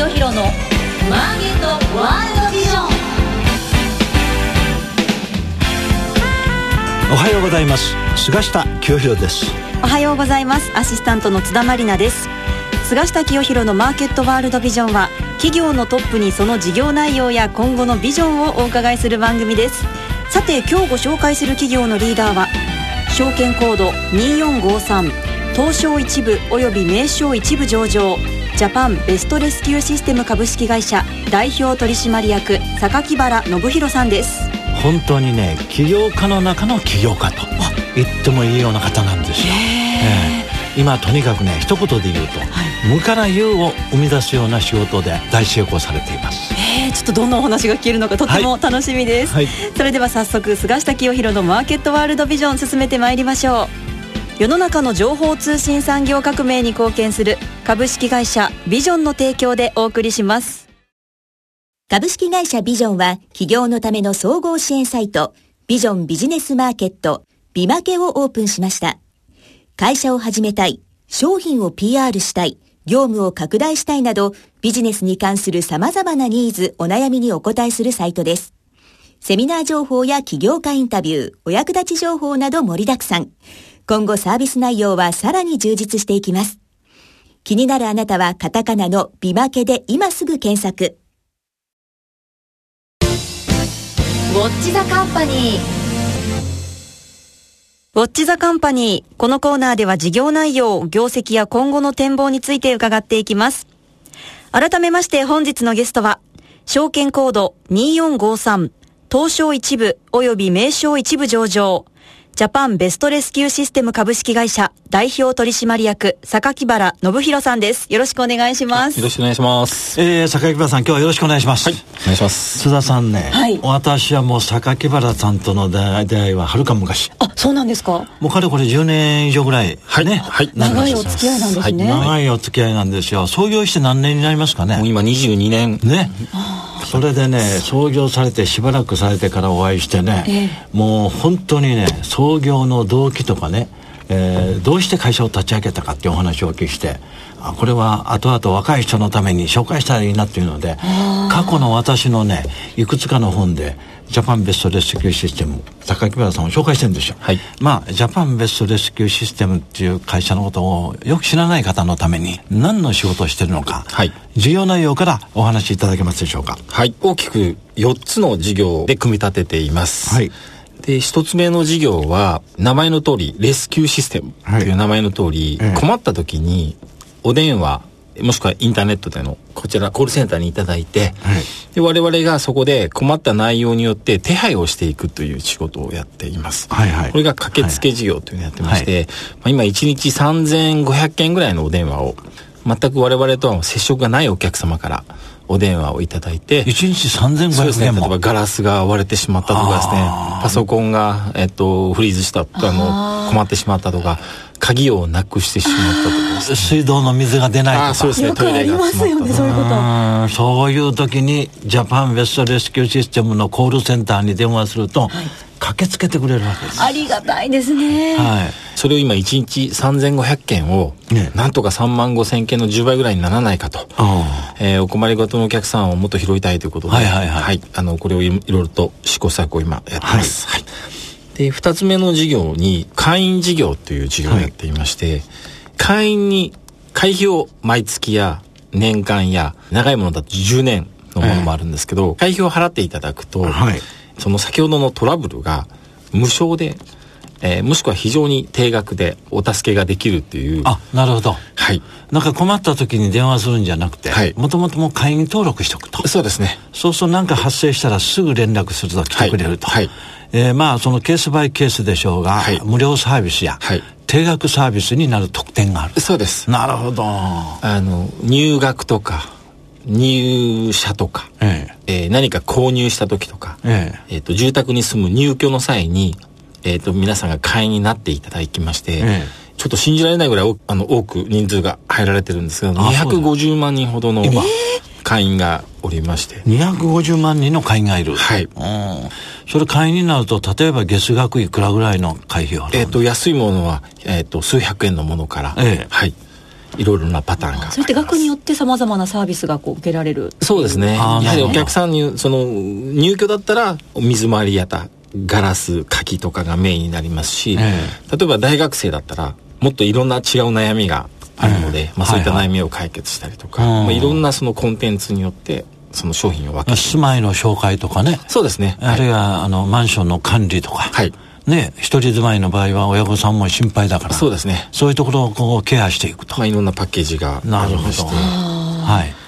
清弘のマーケットワールドビジョン。おはようございます。菅下清弘です。おはようございます。アシスタントの津田まりなです。菅下清弘のマーケットワールドビジョンは企業のトップにその事業内容や今後のビジョンをお伺いする番組です。さて今日ご紹介する企業のリーダーは証券コード2453東証一部および名称一部上場ジャパンベストレスキューシステム株式会社代表取締役榊原信弘さんです。本当にね起業家の中の起業家と。言ってもいいような方なんですよ、えー今とにかくね一言で言うと、はい、無から有を生み出すような仕事で大成功されています。えー、ちょっとどんなお話が聞けるのかとっても楽しみです、はい。はい、それでは早速菅下清弘のマーケットワールドビジョン進めてまいりましょう世の中の情報通信産業革命に貢献する株式会社ビジョンの提供でお送りします株式会社ビジョンは企業のための総合支援サイトビジョンビジネスマーケットビマケをオープンしました会社を始めたい、商品を PR したい、業務を拡大したいなど、ビジネスに関する様々なニーズ、お悩みにお答えするサイトです。セミナー情報や起業家インタビュー、お役立ち情報など盛りだくさん。今後サービス内容はさらに充実していきます。気になるあなたはカタカナのビマケで今すぐ検索。ウォッチザカンパニーウォッチザカンパニー。このコーナーでは事業内容、業績や今後の展望について伺っていきます。改めまして本日のゲストは、証券コード2453、東証一部及び名称一部上場、ジャパンベストレスキューシステム株式会社代表取締役榊原信弘さんです。よろしくお願いします。よろしくお願いします。えー、榊原さん今日はよろしくお願いします。はい、お願いします。津田さんね、はい、私はもう榊原さんとの出会いははるか昔。あ、そうなんですか？もうかれこれ10年以上ぐらい、はい、ね。はい。長いお付き合いなんですね。はい、長いお付き合いなんですよ。創業して何年になりますかね？もう今22年。ね。それでね創業されてしばらくされてからお会いしてね、えー、もう本当にね創業の動機とかね、えー、どうして会社を立ち上げたかっていうお話をお聞きしてあこれは後々若い人のために紹介したらいいなっていうので過去の私のねいくつかの本でジャパンベストレスキューシステム榊原さんを紹介してるんですよ、はい、まあジャパンベストレスキューシステムっていう会社のことをよく知らない方のために何の仕事をしてるのか、はい、事業内容からお話しいただけますでしょうか。はい。大きく4つの事業で組み立てています。はい。で、一つ目の事業は、名前の通り、レスキューシステムという名前の通り、はい、困った時に、お電話、もしくはインターネットでのこちらコールセンターにいただいて、はい、で我々がそこで困った内容によって手配をしていくという仕事をやっています。はいはい、これが駆けつけ事業というのをやってまして、はい、まあ、今1日3500件ぐらいのお電話を全く我々とは接触がないお客様からお電話をいただいて。1日3500円も、ね、例えばガラスが割れてしまったとかですね、パソコンが、えっと、フリーズした、あの、困ってしまったとか、鍵をなくしてしまったとか、ね、水道の水が出ないとか。そうですね、トイレが詰まったとか。そういうこと。そういう時に、ジャパンウェストレスキューシステムのコールセンターに電話すると、はい駆けつけてくれるわけです。ありがたいですね。はい。それを今1日3500件を、ね、なんとか3万5千件の10倍ぐらいにならないかと、えー、お困りごとのお客さんをもっと拾いたいということで、はいはいはい。はい、あの、これをいろいろと試行錯誤を今やってます。はい。はい、で、2つ目の事業に、会員事業という事業をやっていまして、はい、会員に会費を毎月や年間や長いものだと10年のものもあるんですけど、えー、会費を払っていただくと、はい。その先ほどのトラブルが無償で、えー、もしくは非常に低額でお助けができるっていう。あ、なるほど。はい。なんか困った時に電話するんじゃなくて、はい。もともともう会員登録しておくと。そうですね。そうすると何か発生したらすぐ連絡すると来てくれると。はい。はい、えー、まあそのケースバイケースでしょうが、はい、無料サービスや、はい、定額サービスになる特典がある。そうです。なるほど。あの、入学とか、入社とか、えええー、何か購入した時とか、えええー、と住宅に住む入居の際に、えー、と皆さんが会員になっていただきまして、ええ、ちょっと信じられないぐらいあの多く人数が入られてるんですけど250万人ほどの会員がおりまして。250万人の会員がいる。はい、うん、それ会員になると例えば月額いくらぐらいの会費をえっ、と安いものは、えー、と数百円のものから、ええ、はい。いろいろなパターンが。それって額によってさまざまなサービスがこう受けられるそうですねやはりお客さんにその入居だったら水回りやたガラス柿とかがメインになりますし、えー、例えば大学生だったらもっといろんな違う悩みがあるので、えー、まあ、そういった悩みを解決したりとか、はいはい、まあ、いろんなそのコンテンツによってその商品を分け住まいの紹介とかね。そうですね。あるいは、あのマンションの管理とか。はい。ね、一人住まいの場合は親御さんも心配だから。そうですね。そういうところをこうケアしていくと、まあ、いろんなパッケージがありまして。はい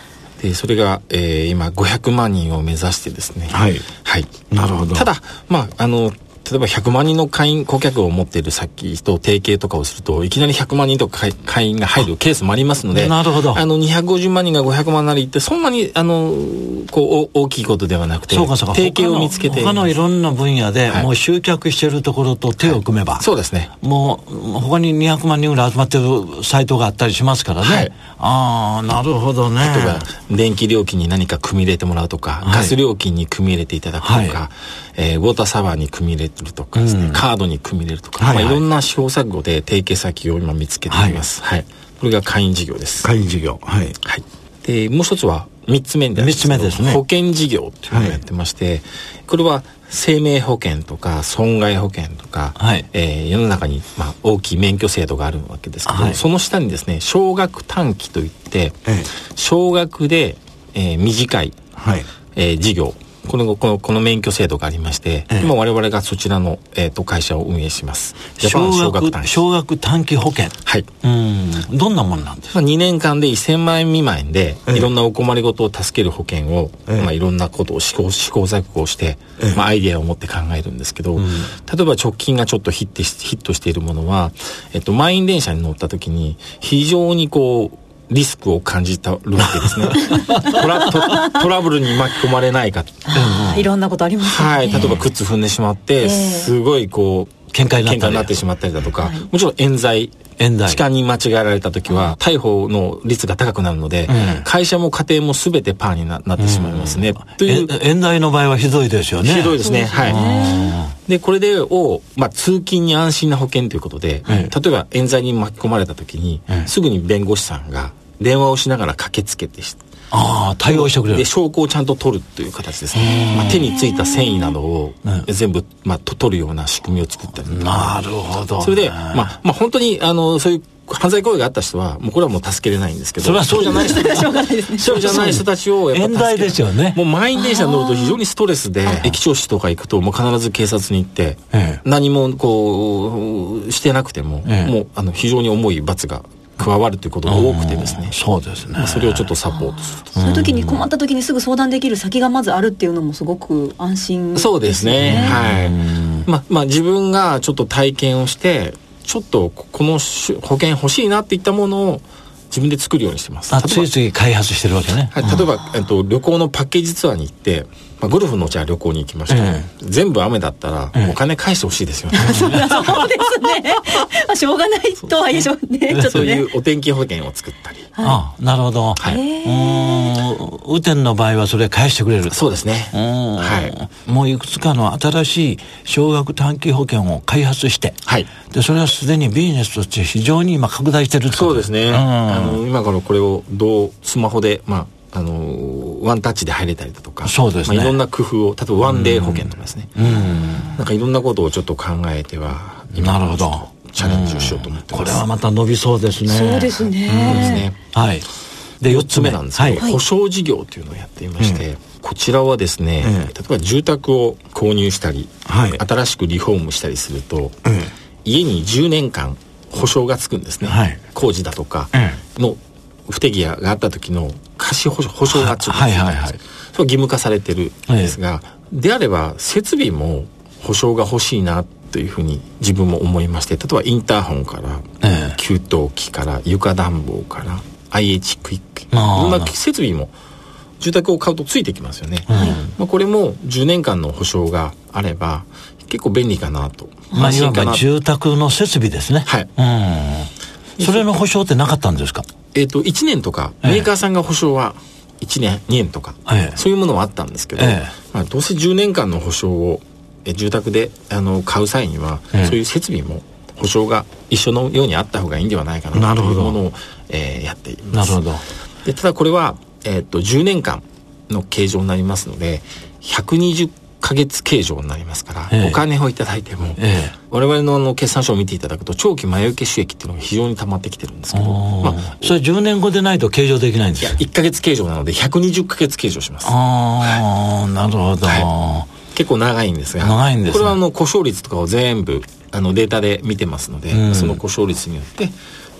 でそれが、えー、今500万人を目指してですね。はい、はい、なるほど。ただまああの例えば100万人の会員顧客を持っている先と提携とかをするといきなり100万人とか会員が入るケースもありますのでなるほど。あの250万人が500万なりってそんなにあのこう大きいことではなくてそうかそうか。提携を見つけて他のいろんな分野で、もう集客しているところと手を組めば、はい、そうですね。もう他に200万人ぐらい集まってるサイトがあったりしますからね、はい、ああなるほどね。例えば電気料金に何か組み入れてもらうとか、ガス料金に組み入れていただくとか、えー、ウォーターサワーに組み入れるとかですね、うん、カードに組み入れるとか、はいはい、まあ、いろんな試行錯誤で提携先を今見つけています。はい、はい、これが会員事業です。会員事業。はい。はい。で、もう一つは三つ目で三つ目ですね。保険事業っていうのをやってまして、はい、これは生命保険とか損害保険とか、はい、えー、世の中に、まあ、大きい免許制度があるわけですけど、はい、その下にですね少額短期といって、ええ、少額で、えー、短い、はいえー、事業このこのこの免許制度がありまして、ええ、今我々がそちらの、えーと、会社を運営します。少額少額短期保険。はい。うん。どんなものなんですか、まあ、2年間で1000万円未満で、え、いろんなお困りごとを助ける保険を、まあ、いろんなことを試行試行錯誤して、まあ、アイデアを持って考えるんですけど、うん、例えば直近がちょっとヒットヒットしているものは、えっと、満員電車に乗った時に非常にこうリスクを感じたるわけですね。トラトトラブルに巻き込まれないか、うん、いろんなことありますね、はい、例えば靴踏んでしまって、えー、すごいこう喧嘩になってしまったりだとか、はい、もちろん冤罪。痴漢に間違えられた時は逮捕の率が高くなるので、うん、会社も家庭も全てパーになってしまいますね、うん、という冤罪の場合はひどいですよね。ひどいですね。はい。でこれでを、まあ、通勤に安心な保険ということで、例えば冤罪に巻き込まれた時に、すぐに弁護士さんが電話をしながら駆けつけてああ対応してくれる。で証拠をちゃんと取るという形ですね、まあ、手についた繊維などを全部、まあ、取るような仕組みを作ったりなるほど、それで、まあ、まあ本当にあのそういう犯罪行為があった人はもうこれはもう助けれないんですけどそれはそうじゃない人。そうじゃない人。たちをやっぱですよね。もう満員電車に乗ると非常にストレスで駅長室とか行くともう必ず警察に行って、何もこうしてなくても、もうあの非常に重い罰が加わるということが多くてですね、そうですね、それをちょっとサポートするそういう時に困った時にすぐ相談できる先がまずあるっていうのもすごく安心、ね、そうですね。はい。まあまあ自分がちょっと体験をしてちょっとこの保険欲しいなっていったものを自分で作るようにしてます。あついつい開発してるわけね、はい、例えば、えっと、旅行のパッケージツアーに行ってまあ、ゴルフのじゃあ旅行に行きました、ええ、全部雨だったらお金返してほしいですよね、え、そうですね、まあ、しょうがないとはいえしょうねね。そういうお天気保険を作ったり、はい、あなるほど、はい、うん。雨天の場合はそれ返してくれる。そうですね。はい。もういくつかの新しい少額短期保険を開発して、はい、でそれはすでにビジネスとして非常に今拡大してるそうですね、あの今からこれをどうスマホでまああのワンタッチで入れたりだとか。そうですね、まあ、いろんな工夫を例えばワンデー保険とかですね。うん。なんかいろんなことをちょっと考えてはなるほどチャレンジをしようと思ってこれはまた伸びそうですね。そうですね。ねはい。で4つ目。なんですけど、はい、保証事業というのをやっていまして、うん、こちらはですね、例えば住宅を購入したり、はい、新しくリフォームしたりすると、家に10年間保証がつくんですね、はい、工事だとかの不手際があった時の貸し保保証がつくはいはいはい、それ義務化されてるんですが、はい、であれば設備も保証が欲しいなというふうに自分も思いまして例えばインターホンから、えー、給湯器から床暖房から IH クイックいろんな設備も住宅を買うとついてきますよね、はい、まあ、これも10年間の保証があれば結構便利かなと。まあいわば住宅の設備ですね。はい。うん。それの保証ってなかったんですか？えっ、ー、と、1年とか、メーカーさんが保証は1年、2年とか、ええ、そういうものはあったんですけど、え、まあ、どうせ10年間の保証を、え住宅であの買う際には、そういう設備も保保証が一緒のようにあった方がいいんではないかなというものを、えー、やっています。なるほど。でただこれは、えー、っと10年間の形状になりますので120か月計上になりますから、ええ、お金をいただいても、ええ、我々のあの決算書を見ていただくと長期前受け収益っていうのが非常に溜まってきてるんですけど、まあ、それ10年後でないと計上できないんですか？いや1か月計上なので120か月計上します。ああ、はい、なるほど、はい、結構長いんですが長いんです、ね、これはあの故障率とかを全部あのデータで見てますので、うん、その故障率によって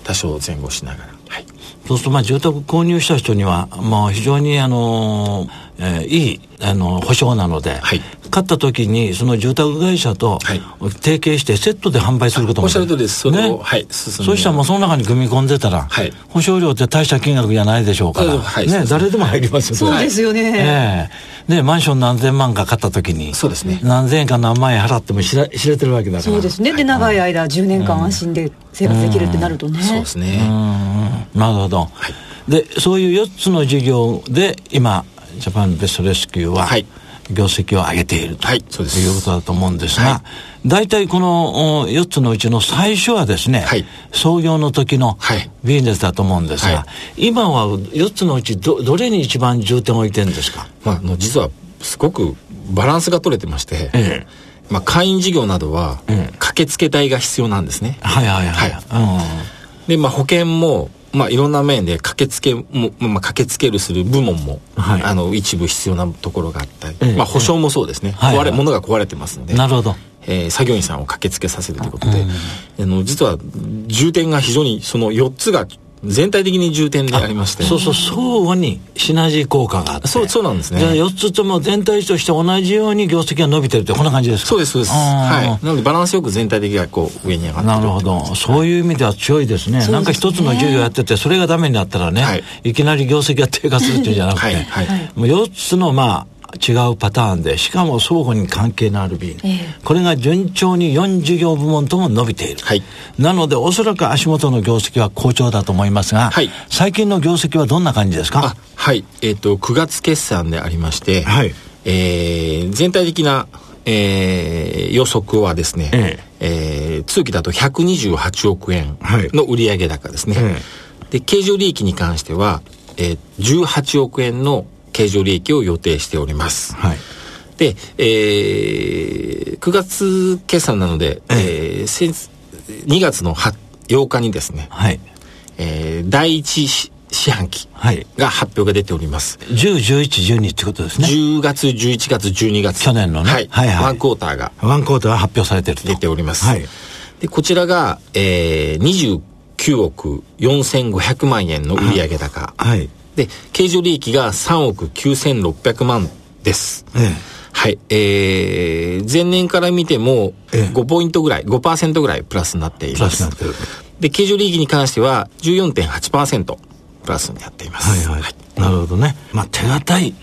多少前後しながら、はい、そうするとまあ住宅購入した人には、まあ、非常にあの、えー、いいあの保証なので、はい、買った時にその住宅会社と提携してセットで販売することもおっしゃるとりです。それを、ね、はいそうしたらもうその中に組み込んでたら、はい、保証料って大した金額じゃないでしょうから、はい、ね、誰でも入りますよそうですよね、えー、でマンション何千万か買った時にそうですね。何千円か何万円払っても知ら知れてるわけだから。そうですね。で長い間10年間安心で生活できるってなるとね、そうですね。なるほど、はい、でそういう4つの事業で今ジャパンベストレスキューは、はい業績を上げていると、はい、そうです。いうことだと思うんですが、大、体、この4つのうちの最初はですね、はい、創業の時のビジネスだと思うんですが、はい、今は4つのうちどどれに一番重点を置いてるんですか、まあ、の実はすごくバランスが取れてまして、ええ。まあ、会員事業などは、駆けつけ隊が必要なんですね。はいはいはい。はい。うん、で、まあ、保険もまあ、いろんな面で駆けつけも、まあ、駆けつけるする部門も、はい、あの一部必要なところがあったり、ええ、まあ、保証もそうですね、え、壊れ、物が壊れてますのでなるほど、えー、作業員さんを駆けつけさせるということで、あの実は重点が非常にその4つが全体的に重点でありまして。そうそう相互にシナジー効果があって。そうそうなんですね。じゃあ4つとも全体として同じように業績が伸びてるってこんな感じですか？そうですそうです。はい。なのでバランスよく全体的がこう上に上がってなるほど。そういう意味では強いですね、はい、なんか一つの授業やっててそれがダメになったらね、はい、いきなり業績が低下するっていうんじゃなくて、はい。はい、もう4つのまあ違うパターンでしかも相互に関係のあるビール、え。ー、これが順調に4事業部門とも伸びている、はい、なのでおそらく足元の業績は好調だと思いますが、はい、最近の業績はどんな感じですか？はい。えっ、ー、と9月決算でありまして、はい。えー、全体的なえー、予測はですね、ええ。えー、通期だと128億円の売上高ですね。はい、で、経常利益に関しては、えー、18億円の経常利益を予定しております。はい、で、えー、9月決算なので、えー、2月の8日にですね、はいえー、第一四半期が発表が出ております。はい、10、11、12ってことですね。10月、11月、12月。去年のね。はい。はいはい、ワンクォーターが。ワンクォーターが発表されてる出ております。はい。で、こちらが、えー、29億4500万円の売上高。はい。で、経常利益が3億9600万です。ええ、はい。えー、前年から見ても5ポイントぐらい、5%ぐらいプラスになっています。で、経常利益に関しては14.8%プラスになっています。はいはい。はい、なるほどね。まあ、手堅い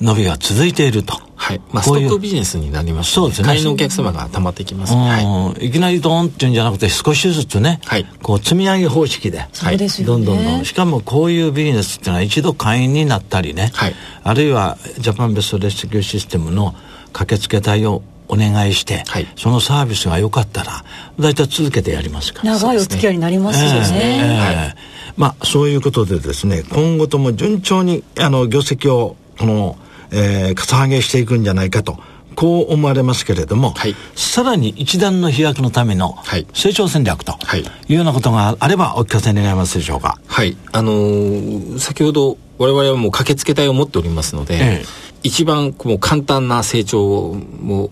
伸びが続いていると。はい。まあ、ストックビジネスになります、ね、そうですね。会員のお客様が溜まってきます、ね、はい。いきなりドーンっていうんじゃなくて、少しずつね、はい、こう、積み上げ方式で、はい、どんどんどん。しかも、こういうビジネスっていうのは一度会員になったりね、はい、あるいは、ジャパンベストレスキューシステムの駆けつけ対応お願いして、はい、そのサービスが良かったら大体続けてやりますか。ら長いお付き合いになりますよね、えーえーはい、まあそういうことでですね今後とも順調にあの業績をこのえー、かさ上げしていくんじゃないかと。こう思われますけれども、はい、さらに一段の飛躍のための成長戦略というようなことがあればお聞かせ願いますでしょうか。はい。あのー、先ほど我々はもう駆けつけ隊を持っておりますので、ええ、一番もう簡単な成長を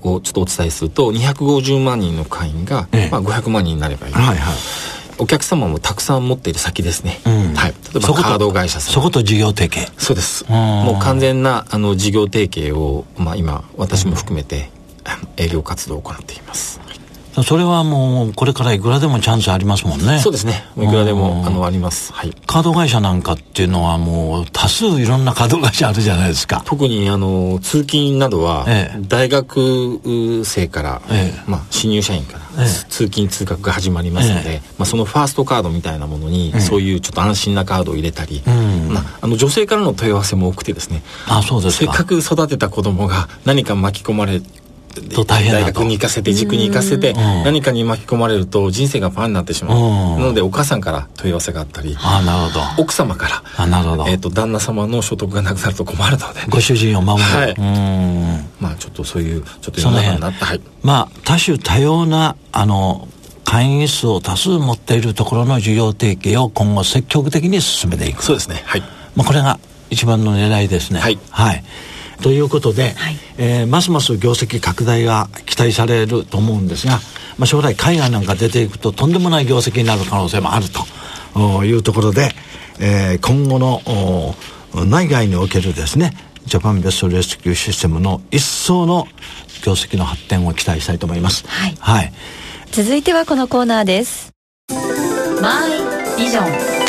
ちょっとお伝えすると、250万人の会員が、ええ、まあ、500万人になればいい。はいはいお客様もたくさん持っている先ですね、うん、はい、例えばカード会社さん。そこと事業提携。そうです。もう完全なあの事業提携を、まあ、今私も含めて、営業活動を行っていますそれはもうこれからいくらでもチャンスありますもんね。そうですね。いくらでもあのあります、はい、カード会社なんかっていうのはもう多数いろんなカード会社あるじゃないですか。特にあの通勤などは、大学生から、ええ、まあ、新入社員から、え、通勤通学が始まりますので、まあ、そのファーストカードみたいなものに、そういうちょっと安心なカードを入れたり、まあ、あの女性からの問い合わせも多くてですね。あそうですせっかく育てた子供が何か巻き込まれ大学に行かせて塾に行かせて何かに巻き込まれると人生がパンになってしまう。なのでお母さんから問い合わせがあったりあなるほど。奥様からあなるほど、えーと、旦那様の所得がなくなると困るのでご主人を守る、はい、まあちょっとそういうちょっと世の中になった、はい、まあ多種多様なあの会員数を多数持っているところの事業提携を今後積極的に進めていく。そうですね。はい、まあ、これが一番の狙いですね。はい、はいということで、はい、えー、ますます業績拡大が期待されると思うんですが、まあ、将来海外なんか出ていくととんでもない業績になる可能性もあるというところで、えー、今後の内外におけるですねジャパンベストレスキューシステムの一層の業績の発展を期待したいと思います。はい、はい、続いてはこのコーナーです。マイビジョン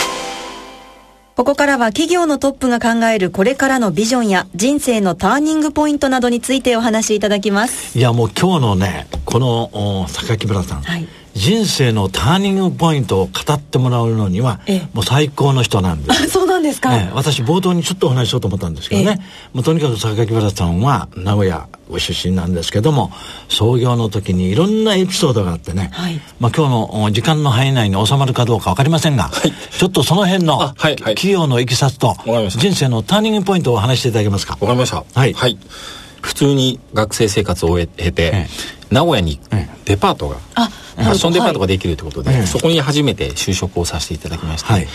ここからは企業のトップが考えるこれからのビジョンや人生のターニングポイントなどについてお話しいただきます。いやもう今日のね、この榊村さん、はい、人生のターニングポイントを語ってもらうのには、もう最高の人なんです。そうなんですか、え私冒頭にちょっとお話ししようと思ったんですけどね、もうとにかく榊原さんは名古屋ご出身なんですけども、創業の時にいろんなエピソードがあってね、はい、まあ今日の時間の範囲内に収まるかどうかわかりませんが、はい、ちょっとその辺の企業のいきさつと、人生のターニングポイントを話していただけますか？わかりました。はい。はい普通に学生生活を終えて、ええ、名古屋にデパートが、ファッションデパートができるということで、はい、そこに初めて就職をさせていただきまして、はい、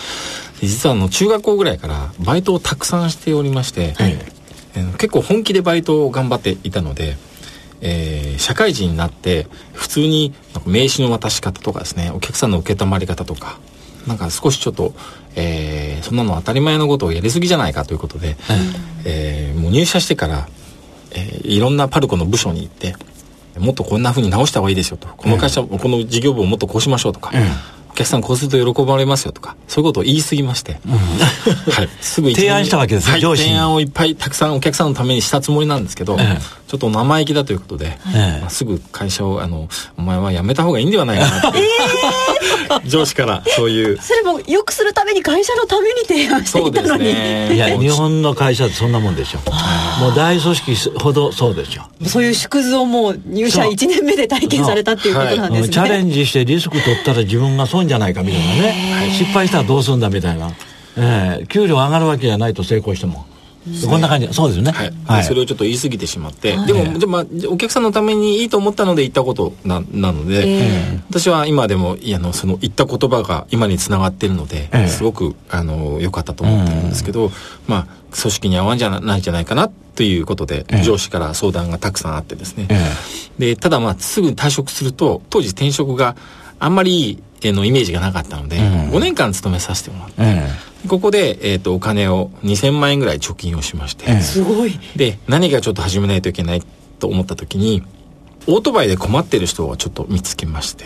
実はあの中学校ぐらいからバイトをたくさんしておりまして、結構本気でバイトを頑張っていたので、えー、社会人になって普通に名刺の渡し方とかですねお客さんの承り方とかなんか少しちょっと、えー、そんなの当たり前のことをやりすぎじゃないかということで、うん、えー、もう入社してからえー、いろんなパルコの部署に行ってもっとこんなふうに直した方がいいですよと。この会社、うん、この事業部をもっとこうしましょうとか、うん。お客さんこうすると喜ばれますよとかそういうことを言い過ぎまして、うん、はい、すぐ 提案したわけですね、はい、提案をいっぱいたくさんお客さんのためにしたつもりなんですけど、ええ、ちょっと生意気だということで、ええまあ、すぐ会社をあのお前は辞めた方がいいんではないかなって、えー、上司からそういう。それもよくするために会社のために提案していたのに、ね、いや日本の会社ってそんなもんでしょ。もう大組織ほどそうですよそういう縮図をもう入社1年目で体験されたっていうことなんですね、チャレンジしてリスク取ったら自分が損じゃないかみたいなね。失敗したらどうするんだみたいな、えー、給料上がるわけじゃないと成功しても。こんな感じ。そうですね、はい、はい、それをちょっと言い過ぎてしまって、はい、でも、でまあ、お客さんのためにいいと思ったので言ったことななので、えー、私は今でもいやのその言った言葉が今につながってるので、えー、すごくあの良かったと思ってるんですけど、うん、まあ組織に合わんじゃないじゃないかなということで、えー、上司から相談がたくさんあってですね、でただまあすぐ退職すると当時転職があんまりのイメージがなかったので、うん、5年間勤めさせてもらって、ここで、えーと、お金を2000万円ぐらい貯金をしまして、すごい。で何がちょっと始めないといけないと思った時にオートバイで困ってる人をちょっと見つけまして、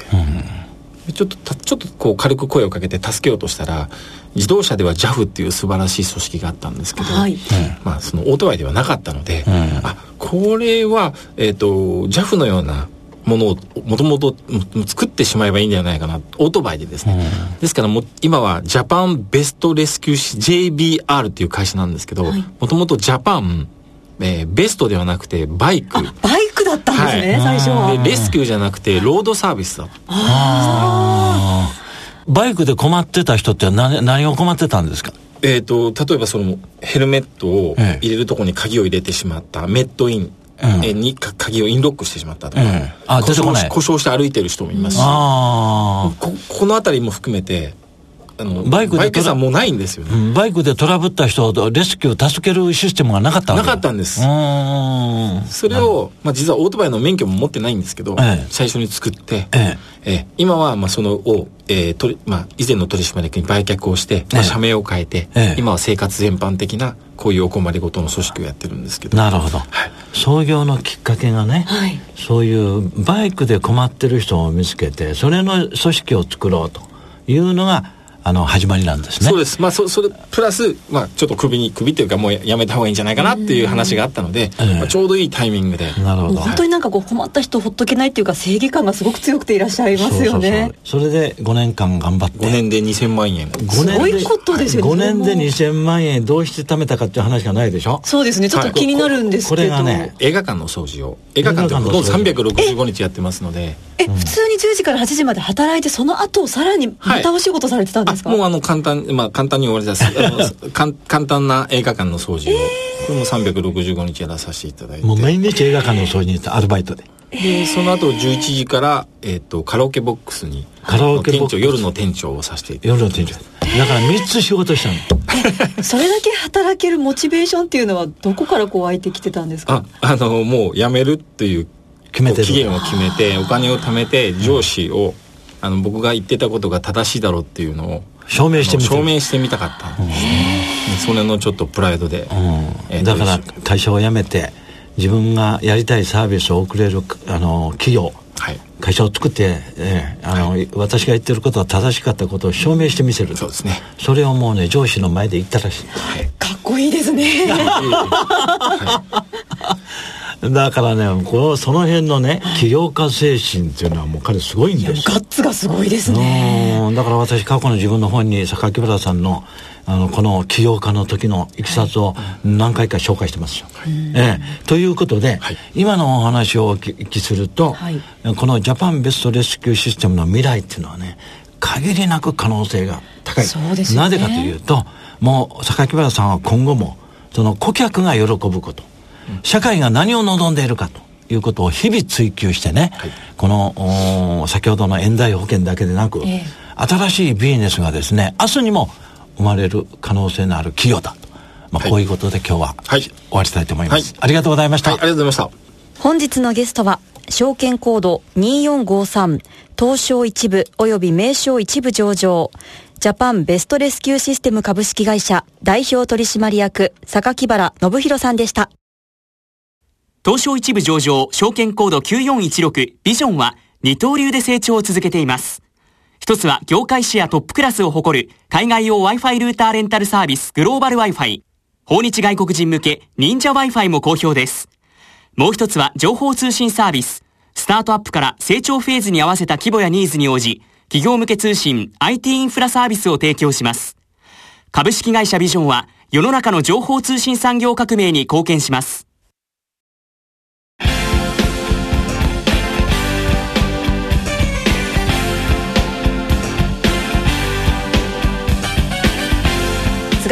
うん、ちょっとちょっとこう軽く声をかけて助けようとしたら自動車では JAF っていう素晴らしい組織があったんですけど、はい、まあ、そのオートバイではなかったので、うん、あこれは、えーと JAF のようなものをもともと作ってしまえばいいんじゃないかな。オートバイでですね、うん、ですからも今はジャパンベストレスキュー JBR っていう会社なんですけどもともとジャパンえー、ベストではなくてバイク。バイクだったんですね、はい、最初は。でレスキューじゃなくてロードサービスだああバイクで困ってた人って何何を困ってたんですか？えっ、ー、と例えばそのヘルメットを入れるところに鍵を入れてしまった、メットイン。えに鍵をインロックしてしまったとか、う。ん、あ出てこない。故障して歩いてる人もいますし。ここの辺りも含めてあのバイクでバイクさんもうないんですよね、バイクでトラブった人をレスキュー助けるシステムがなかったなかったんです。それを、まあ、実はオートバイの免許も持ってないんですけど、ええ、最初に作って、ええ。今はまあそのを、えー取まあ、以前の取締役に売却をして、まあ、社名を変えて、今は生活全般的なこういうお困りごとの組織をやってるんですけど。なるほど、はい、創業のきっかけがね、はい、そういうバイクで困ってる人を見つけてそれの組織を作ろうというのがあの始まりなんですね。そうです。まあそそれプラスまあちょっと首に首っていうかもうやめた方がいいんじゃないかなっていう話があったので、まあ、ちょうどいいタイミングで。なるほど。本当になんかこう困った人ほっとけないっていうか正義感がすごく強くていらっしゃいますよね。それで5年間頑張って。5年で2000万円。すごいことですよね。5年で2000万円どうして貯めたかっていう話がないでしょ？そうですね。ちょっと気になるんですけど。これがね映画館の掃除を映画館ってほとんど365日やってますので。え、普通に10時から8時まで働いてその後さらにまたお仕事されてたんですか？もうあの簡単まあ、簡単に終わりです。あの簡単な映画館の掃除を、えー、これも365日やらさせていただいて。もう毎日映画館の掃除にアルバイトで。でその後11時から、えーと、カラオケボックスにカラオケ店長夜の店長をさせていただいて。夜の店長。だから3つ仕事したの。それだけ働けるモチベーションっていうのはどこからこう湧いてきてたんですか？ああのもう辞めるっていう決めて期限を決めてお金を貯めて上司を、あの僕が言ってたことが正しいだろうっていうのを証明してみ証明してみたかったんですね、それのちょっとプライドで、うん、だから会社を辞めて自分がやりたいサービスを送れるあの企業、はい、会社を作って、えーあの、はい、私が言ってることは正しかったことを証明してみせるそうですね。それをもうね上司の前で言ったらしい、はい、かっこいいですね、はい だからねこのその辺のね起業家精神っていうのはもう彼すごいんですガッツがすごいですね。だから私過去の自分の本に榊原さんのあのこの起業家の時のいきさつを何回か紹介してますよ。ええ、ということで、はい、今のお話をお聞きすると、はい、このジャパンベストレスキューシステムの未来っていうのはね限りなく可能性が高い。ね、なぜかというともう榊原さんは今後もその顧客が喜ぶこと社会が何を望んでいるかということを日々追求してね、はい、この先ほどの延滞保険だけでなく、えー、新しいビジネスがですね明日にも生まれる可能性のある企業だと、まあ、こういうことで今日は、はい、終わりたいと思います、ありがとうございました、ありがとうございました。本日のゲストは証券コード2453東証一部及び名称一部上場ジャパンベストレスキューシステム株式会社代表取締役榊原信弘さんでした。東証一部上場、証券コード9416ビジョンは二刀流で成長を続けています。一つは業界シェアトップクラスを誇る海外用 Wi-Fi ルーターレンタルサービスグローバル Wi-Fi。訪日外国人向け忍者 Wi-Fi も好評です。もう一つは情報通信サービス。スタートアップから成長フェーズに合わせた規模やニーズに応じ、企業向け通信 IT インフラサービスを提供します。株式会社ビジョンは世の中の情報通信産業革命に貢献します。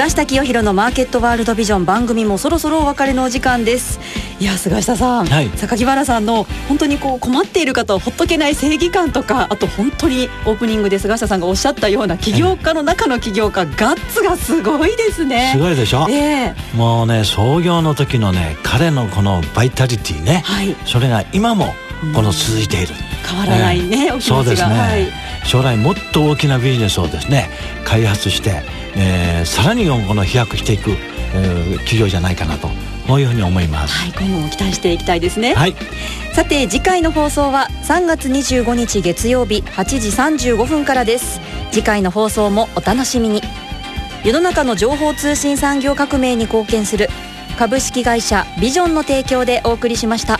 菅下清弘のマーケットワールドビジョン番組もそろそろお別れのお時間です。いや菅下さん、はい、榊原さんの本当にこう困っている方をほっとけない正義感とかあと本当にオープニングで菅下さんがおっしゃったような起業家の中の起業家、ガッツがすごいですね。すごいでしょ、えー、もうね創業の時のね彼のこのバイタリティね、はい、それが今もこの続いている、変わらないね、えー、そうですね、はい、将来もっと大きなビジネスをですね開発してえー、さらにこの飛躍していく、えー、企業じゃないかなとこういうふうに思います、はい、今後も期待していきたいですね、はい、さて次回の放送は3月25日月曜日8時35分からです。次回の放送もお楽しみに。世の中の情報通信産業革命に貢献する株式会社ビジョンの提供でお送りしました